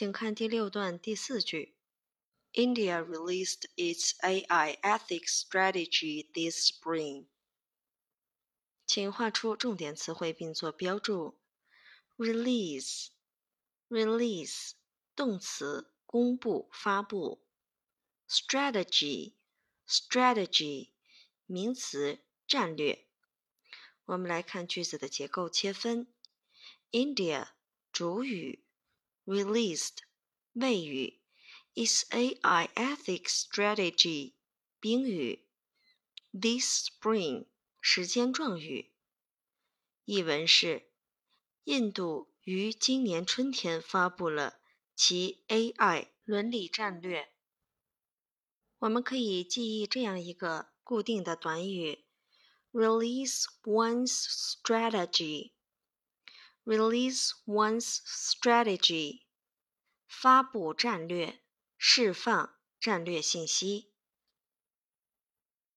请看第六段第四句。India released its AI ethics strategy this spring。请画出重点词汇并做标注。Release，release，动词，公布、发布。Strategy，strategy，名词，战略。我们来看句子的结构切分。India 主语，released 谓语，is AI ethics strategy 宾语，this spring 时间状语。译文是：印度于今年春天发布了其 AI 伦理战略。我们可以记忆这样一个固定的短语：release one's strategy。Release one's strategy，发布战略，释放战略信息。